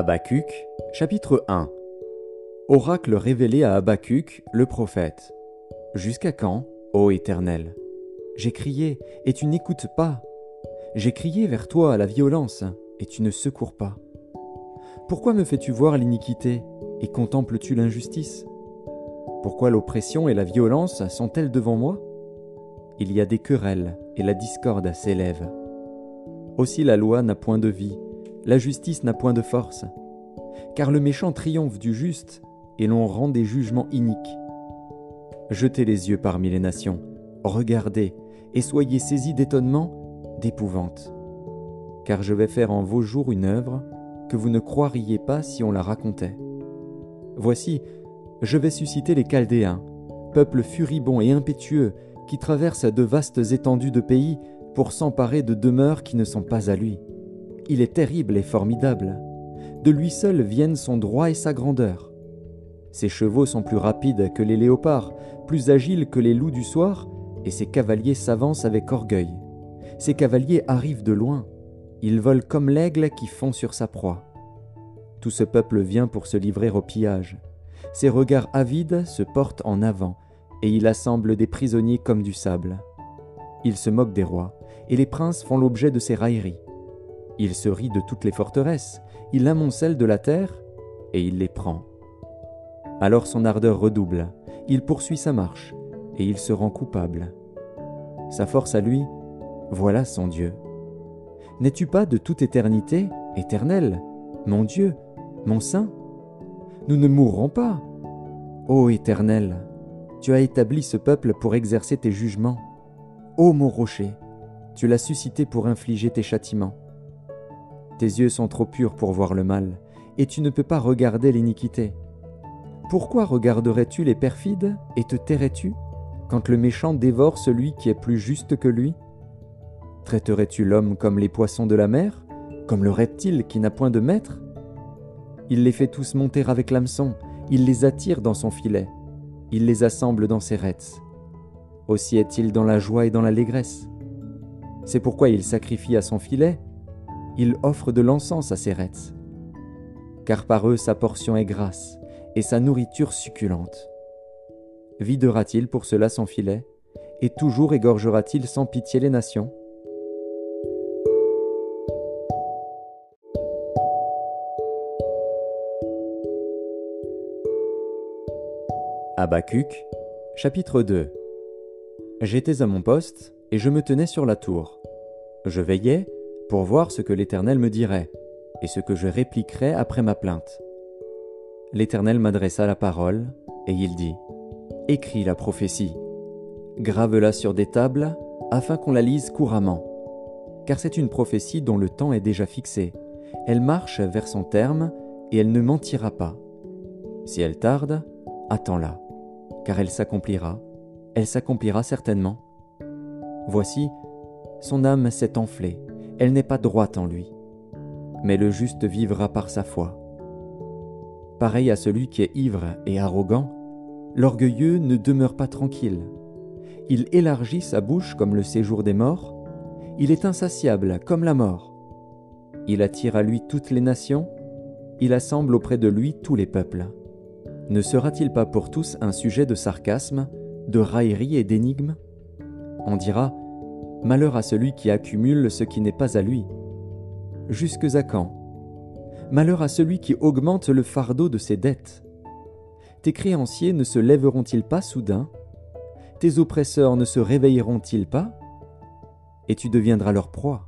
Habacuc, chapitre 1 Oracle révélé à Habacuc, le prophète. Jusqu'à quand, ô Éternel? J'ai crié, et tu n'écoutes pas. J'ai crié vers toi à la violence, et tu ne secours pas. Pourquoi me fais-tu voir l'iniquité, et contemples-tu l'injustice? Pourquoi l'oppression et la violence sont-elles devant moi? Il y a des querelles, et la discorde s'élève. Aussi la loi n'a point de vie, la justice n'a point de force. Car le méchant triomphe du juste, et l'on rend des jugements iniques. Jetez les yeux parmi les nations, regardez, et soyez saisis d'étonnement, d'épouvante. Car je vais faire en vos jours une œuvre que vous ne croiriez pas si on la racontait. Voici, je vais susciter les Chaldéens, peuple furibond et impétueux, qui traverse de vastes étendues de pays pour s'emparer de demeures qui ne sont pas à lui. Il est terrible et formidable. De lui seul viennent son droit et sa grandeur. Ses chevaux sont plus rapides que les léopards, plus agiles que les loups du soir, et ses cavaliers s'avancent avec orgueil. Ses cavaliers arrivent de loin. Ils volent comme l'aigle qui fond sur sa proie. Tout ce peuple vient pour se livrer au pillage. Ses regards avides se portent en avant, et il assemble des prisonniers comme du sable. Il se moque des rois, et les princes font l'objet de ses railleries. Il se rit de toutes les forteresses, il amoncelle de la terre, et il les prend. Alors son ardeur redouble, il poursuit sa marche, et il se rend coupable. Sa force à lui, voilà son Dieu. N'es-tu pas de toute éternité, éternel, mon Dieu, mon Saint? Nous ne mourrons pas. Ô Éternel, tu as établi ce peuple pour exercer tes jugements. Ô mon rocher, tu l'as suscité pour infliger tes châtiments. Tes yeux sont trop purs pour voir le mal, et tu ne peux pas regarder l'iniquité. Pourquoi regarderais-tu les perfides et te tairais-tu quand le méchant dévore celui qui est plus juste que lui? Traiterais-tu l'homme comme les poissons de la mer, comme le reptile qui n'a point de maître? Il les fait tous monter avec l'hameçon, il les attire dans son filet, il les assemble dans ses rêtes. Aussi est-il dans la joie et dans l'allégresse. C'est pourquoi il sacrifie à son filet il offre de l'encens à ses rêtes. Car par eux sa portion est grasse et sa nourriture succulente. Videra-t-il pour cela son filet et toujours égorgera-t-il sans pitié les nations? Habacuc, chapitre 2 J'étais à mon poste et je me tenais sur la tour. Je veillais pour voir ce que l'Éternel me dirait, et ce que je répliquerais après ma plainte. L'Éternel m'adressa la parole, et il dit, Écris la prophétie, grave-la sur des tables, afin qu'on la lise couramment, car c'est une prophétie dont le temps est déjà fixé, elle marche vers son terme, et elle ne mentira pas. Si elle tarde, attends-la, car elle s'accomplira, elle s'accomplira certainement. Voici, son âme s'est enflée, elle n'est pas droite en lui. Mais le juste vivra par sa foi. Pareil à celui qui est ivre et arrogant, l'orgueilleux ne demeure pas tranquille. Il élargit sa bouche comme le séjour des morts, il est insatiable comme la mort. Il attire à lui toutes les nations, il assemble auprès de lui tous les peuples. Ne sera-t-il pas pour tous un sujet de sarcasme, de raillerie et d'énigme? On dira, Malheur à celui qui accumule ce qui n'est pas à lui. Jusque à quand? Malheur à celui qui augmente le fardeau de ses dettes. Tes créanciers ne se lèveront-ils pas soudain? Tes oppresseurs ne se réveilleront-ils pas? Et tu deviendras leur proie.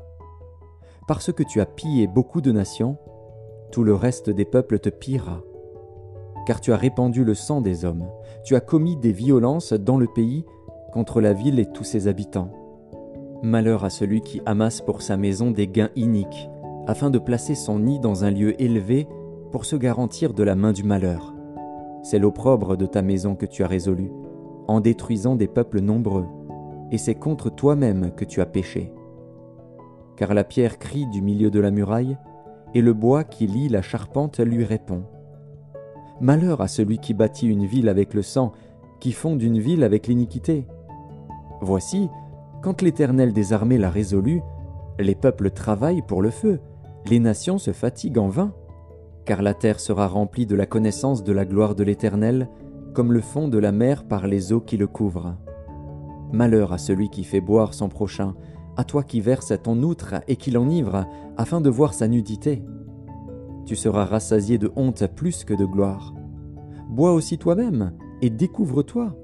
Parce que tu as pillé beaucoup de nations, tout le reste des peuples te pillera. Car tu as répandu le sang des hommes, tu as commis des violences dans le pays contre la ville et tous ses habitants. Malheur à celui qui amasse pour sa maison des gains iniques, afin de placer son nid dans un lieu élevé pour se garantir de la main du malheur. C'est l'opprobre de ta maison que tu as résolu, en détruisant des peuples nombreux, et c'est contre toi-même que tu as péché. Car la pierre crie du milieu de la muraille, et le bois qui lie la charpente lui répond. Malheur à celui qui bâtit une ville avec le sang, qui fonde une ville avec l'iniquité. Voici, quand l'Éternel des armées l'a résolu, les peuples travaillent pour le feu, les nations se fatiguent en vain. car la terre sera remplie de la connaissance de la gloire de l'Éternel, comme le fond de la mer par les eaux qui le couvrent. Malheur à celui qui fait boire son prochain, à toi qui verses ton outre et qui l'enivre, afin de voir sa nudité. Tu seras rassasié de honte plus que de gloire. Bois aussi toi-même, et découvre-toi.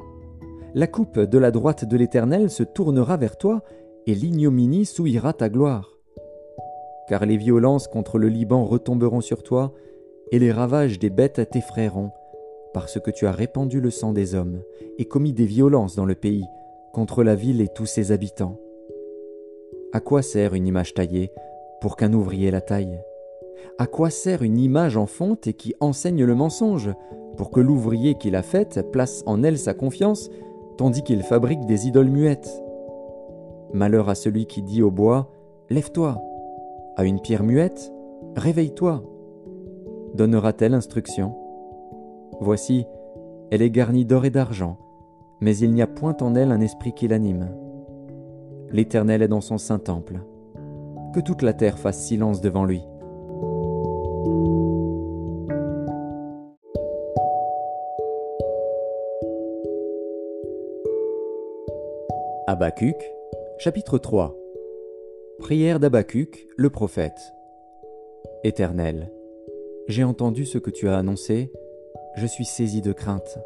La coupe de la droite de l'Éternel se tournera vers toi, et l'ignominie souillera ta gloire. Car les violences contre le Liban retomberont sur toi, et les ravages des bêtes t'effrayeront, parce que tu as répandu le sang des hommes, et commis des violences dans le pays, contre la ville et tous ses habitants. À quoi sert une image taillée pour qu'un ouvrier la taille? À quoi sert une image en fonte et qui enseigne le mensonge? Pour que l'ouvrier qui l'a faite place en elle sa confiance, tandis qu'il fabrique des idoles muettes Malheur à celui qui dit au bois Lève-toi à une pierre muette Réveille-toi Donnera-t-elle instruction? Voici, elle est garnie d'or et d'argent, mais il n'y a point en elle un esprit qui l'anime. L'Éternel est dans son saint temple. Que toute la terre fasse silence devant lui. Habacuc, chapitre 3 Prière d'Habacuc, le prophète. Éternel, j'ai entendu ce que tu as annoncé, je suis saisi de crainte.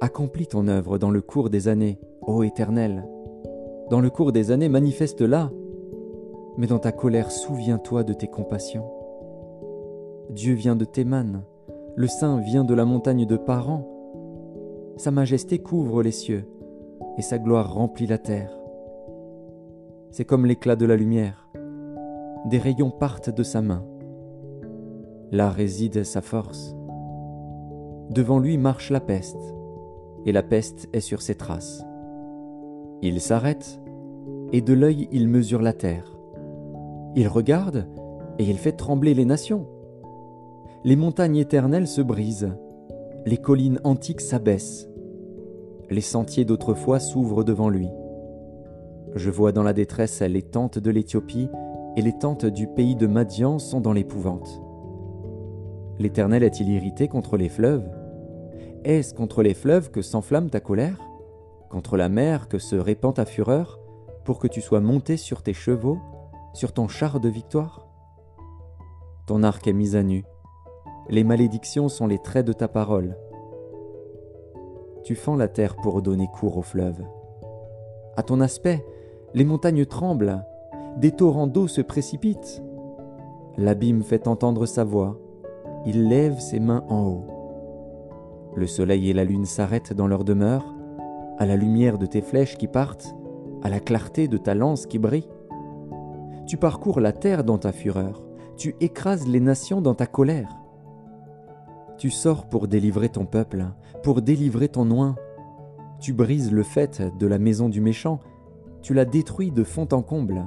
Accomplis ton œuvre dans le cours des années, ô Éternel. Dans le cours des années, manifeste-la, mais dans ta colère, souviens-toi de tes compassions. Dieu vient de Théman, le Saint vient de la montagne de Paran. Sa majesté couvre les cieux, et sa gloire remplit la terre. C'est comme l'éclat de la lumière. Des rayons partent de sa main. Là réside sa force. Devant lui marche la peste et la peste est sur ses traces. Il s'arrête, et de l'œil il mesure la terre. Il regarde, et il fait trembler les nations. Les montagnes éternelles se brisent, les collines antiques s'abaissent, les sentiers d'autrefois s'ouvrent devant lui. Je vois dans la détresse les tentes de l'Éthiopie, et les tentes du pays de Madian sont dans l'épouvante. L'Éternel est-il irrité contre les fleuves? Est-ce contre les fleuves que s'enflamme ta colère? Contre la mer que se répand ta fureur? Pour que tu sois monté sur tes chevaux, sur ton char de victoire? Ton arc est mis à nu. Les malédictions sont les traits de ta parole. Tu fends la terre pour donner cours aux fleuves. À ton aspect, les montagnes tremblent, des torrents d'eau se précipitent. L'abîme fait entendre sa voix, il lève ses mains en haut. Le soleil et la lune s'arrêtent dans leur demeure, à la lumière de tes flèches qui partent, à la clarté de ta lance qui brille. Tu parcours la terre dans ta fureur, tu écrases les nations dans ta colère. Tu sors pour délivrer ton peuple, pour délivrer ton oin. Tu brises le fait de la maison du méchant, tu la détruis de fond en comble.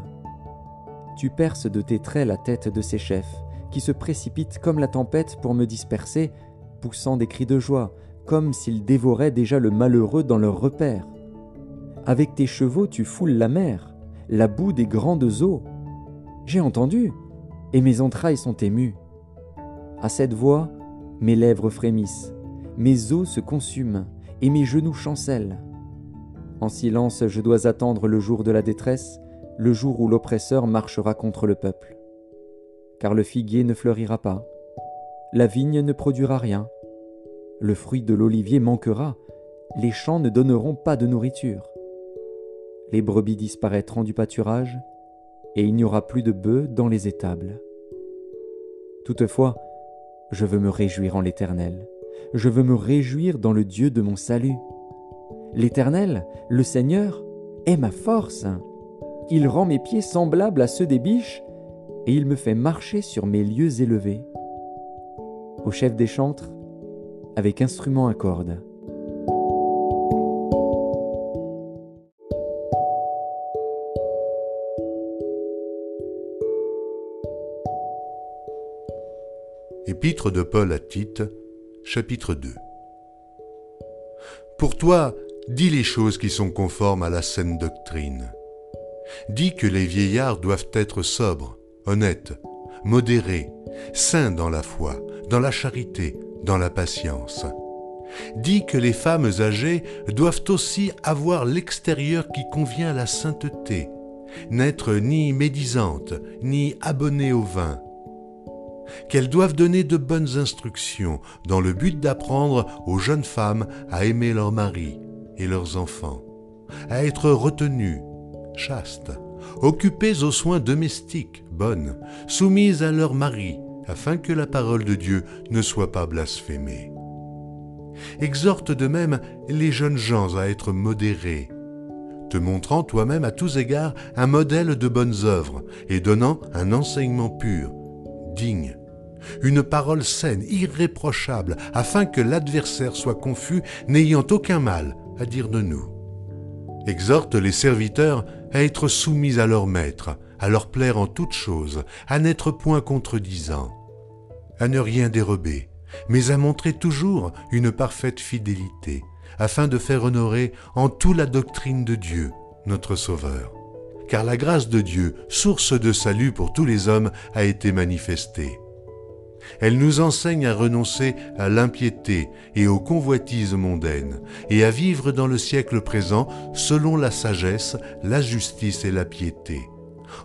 Tu perces de tes traits la tête de ses chefs, qui se précipitent comme la tempête pour me disperser, poussant des cris de joie, comme s'ils dévoraient déjà le malheureux dans leur repère. Avec tes chevaux tu foules la mer, la boue des grandes eaux. J'ai entendu, et mes entrailles sont émues. À cette voix, mes lèvres frémissent, mes os se consument, et mes genoux chancellent. En silence, je dois attendre le jour de la détresse, le jour où l'oppresseur marchera contre le peuple. Car le figuier ne fleurira pas, la vigne ne produira rien, le fruit de l'olivier manquera, les champs ne donneront pas de nourriture. Les brebis disparaîtront du pâturage, et il n'y aura plus de bœufs dans les étables. Toutefois, je veux me réjouir en l'Éternel, je veux me réjouir dans le Dieu de mon salut. L'Éternel, le Seigneur, est ma force. Il rend mes pieds semblables à ceux des biches, et il me fait marcher sur mes lieux élevés. Au chef des chantres, avec instrument à cordes. Épître de Paul à Tite, chapitre 2 Pour toi, dis les choses qui sont conformes à la saine doctrine. Dis que les vieillards doivent être sobres, honnêtes, modérés, saints dans la foi, dans la charité, dans la patience. Dit que les femmes âgées doivent aussi avoir l'extérieur qui convient à la sainteté, n'être ni médisantes, ni abonnées au vin, qu'elles doivent donner de bonnes instructions dans le but d'apprendre aux jeunes femmes à aimer leurs maris et leurs enfants, à être retenues, chastes, occupées aux soins domestiques, bonnes, soumises à leur mari, afin que la parole de Dieu ne soit pas blasphémée. Exhorte de même les jeunes gens à être modérés, te montrant toi-même à tous égards un modèle de bonnes œuvres et donnant un enseignement pur, digne, une parole saine, irréprochable, afin que l'adversaire soit confus, n'ayant aucun mal à dire de nous. Exhorte les serviteurs à être soumis à leur maître, à leur plaire en toutes choses, à n'être point contredisants, à ne rien dérober, mais à montrer toujours une parfaite fidélité, afin de faire honorer en tout la doctrine de Dieu, notre Sauveur. Car la grâce de Dieu, source de salut pour tous les hommes, a été manifestée. Elle nous enseigne à renoncer à l'impiété et aux convoitises mondaines, et à vivre dans le siècle présent selon la sagesse, la justice et la piété,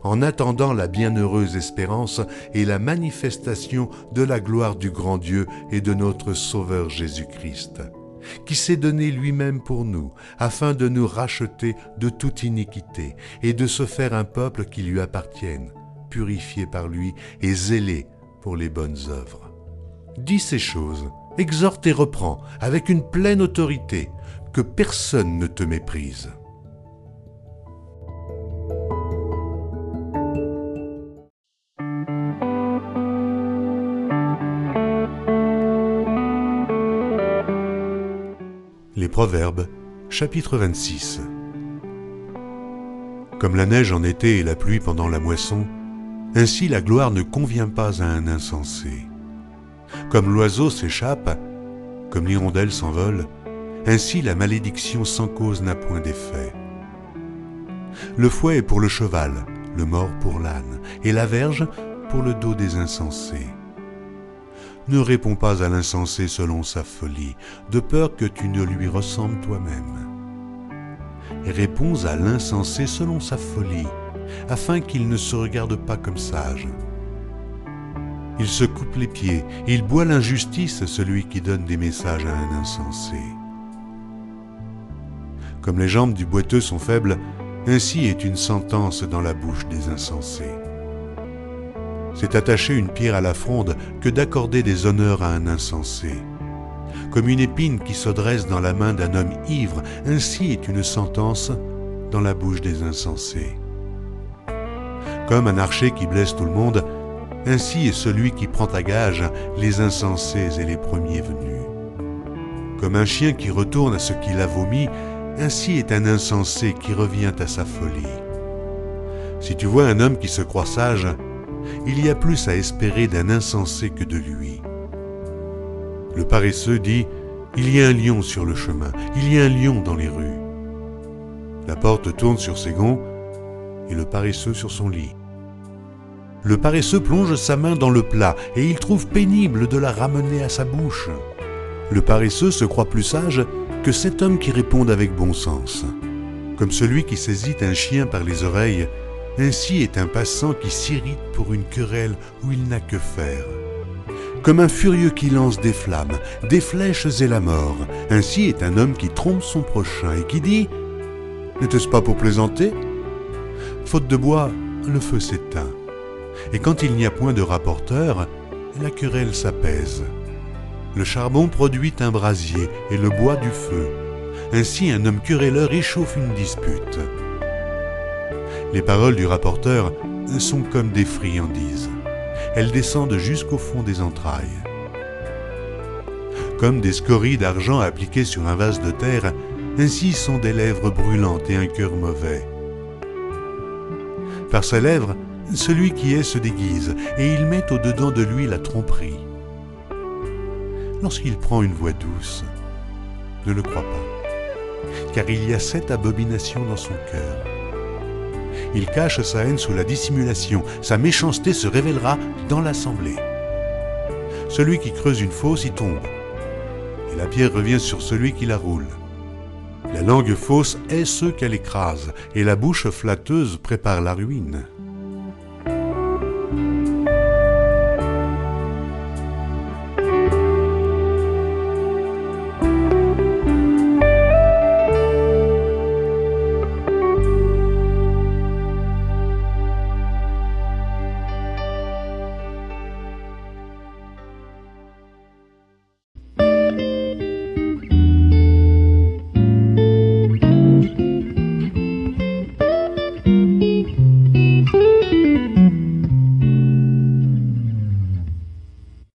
en attendant la bienheureuse espérance et la manifestation de la gloire du grand Dieu et de notre Sauveur Jésus-Christ qui s'est donné lui-même pour nous, afin de nous racheter de toute iniquité, et de se faire un peuple qui lui appartienne, purifié par lui et zélé pour les bonnes œuvres. Dis ces choses, exhorte et reprends avec une pleine autorité, que personne ne te méprise. Les Proverbes, chapitre 26 Comme la neige en été et la pluie pendant la moisson, ainsi la gloire ne convient pas à un insensé. Comme l'oiseau s'échappe, comme l'hirondelle s'envole, ainsi la malédiction sans cause n'a point d'effet. Le fouet est pour le cheval, le mort pour l'âne, et la verge pour le dos des insensés. Ne réponds pas à l'insensé selon sa folie, de peur que tu ne lui ressembles toi-même. Réponds à l'insensé selon sa folie, afin qu'il ne se regarde pas comme sage. Il se coupe les pieds, il boit l'injustice celui qui donne des messages à un insensé. Comme les jambes du boiteux sont faibles, ainsi est une sentence dans la bouche des insensés. C'est attacher une pierre à la fronde que d'accorder des honneurs à un insensé. Comme une épine qui se dresse dans la main d'un homme ivre, ainsi est une sentence dans la bouche des insensés. Comme un archer qui blesse tout le monde, ainsi est celui qui prend à gage les insensés et les premiers venus. Comme un chien qui retourne à ce qu'il a vomi, ainsi est un insensé qui revient à sa folie. Si tu vois un homme qui se croit sage, il y a plus à espérer d'un insensé que de lui. Le paresseux dit, Il y a un lion sur le chemin, il y a un lion dans les rues. La porte tourne sur ses gonds et le paresseux sur son lit. Le paresseux plonge sa main dans le plat et il trouve pénible de la ramener à sa bouche. Le paresseux se croit plus sage que cet homme qui répond avec bon sens. Comme celui qui saisit un chien par les oreilles, ainsi est un passant qui s'irrite pour une querelle où il n'a que faire. Comme un furieux qui lance des flammes, des flèches et la mort, ainsi est un homme qui trompe son prochain et qui dit ⁇ N'était-ce pas pour plaisanter ?⁇ Faute de bois, le feu s'éteint et quand il n'y a point de rapporteur, la querelle s'apaise. Le charbon produit un brasier et le bois du feu. Ainsi un homme querelleur échauffe une dispute. Les paroles du rapporteur sont comme des friandises. Elles descendent jusqu'au fond des entrailles. Comme des scories d'argent appliquées sur un vase de terre, ainsi sont des lèvres brûlantes et un cœur mauvais. Par ses lèvres, celui qui est se déguise, et il met au-dedans de lui la tromperie. Lorsqu'il prend une voix douce, ne le crois pas, car il y a sept abominations dans son cœur. Il cache sa haine sous la dissimulation. Sa méchanceté se révélera dans l'assemblée. Celui qui creuse une fosse y tombe. Et la pierre revient sur celui qui la roule. La langue fausse est ce qu'elle écrase, et la bouche flatteuse prépare la ruine.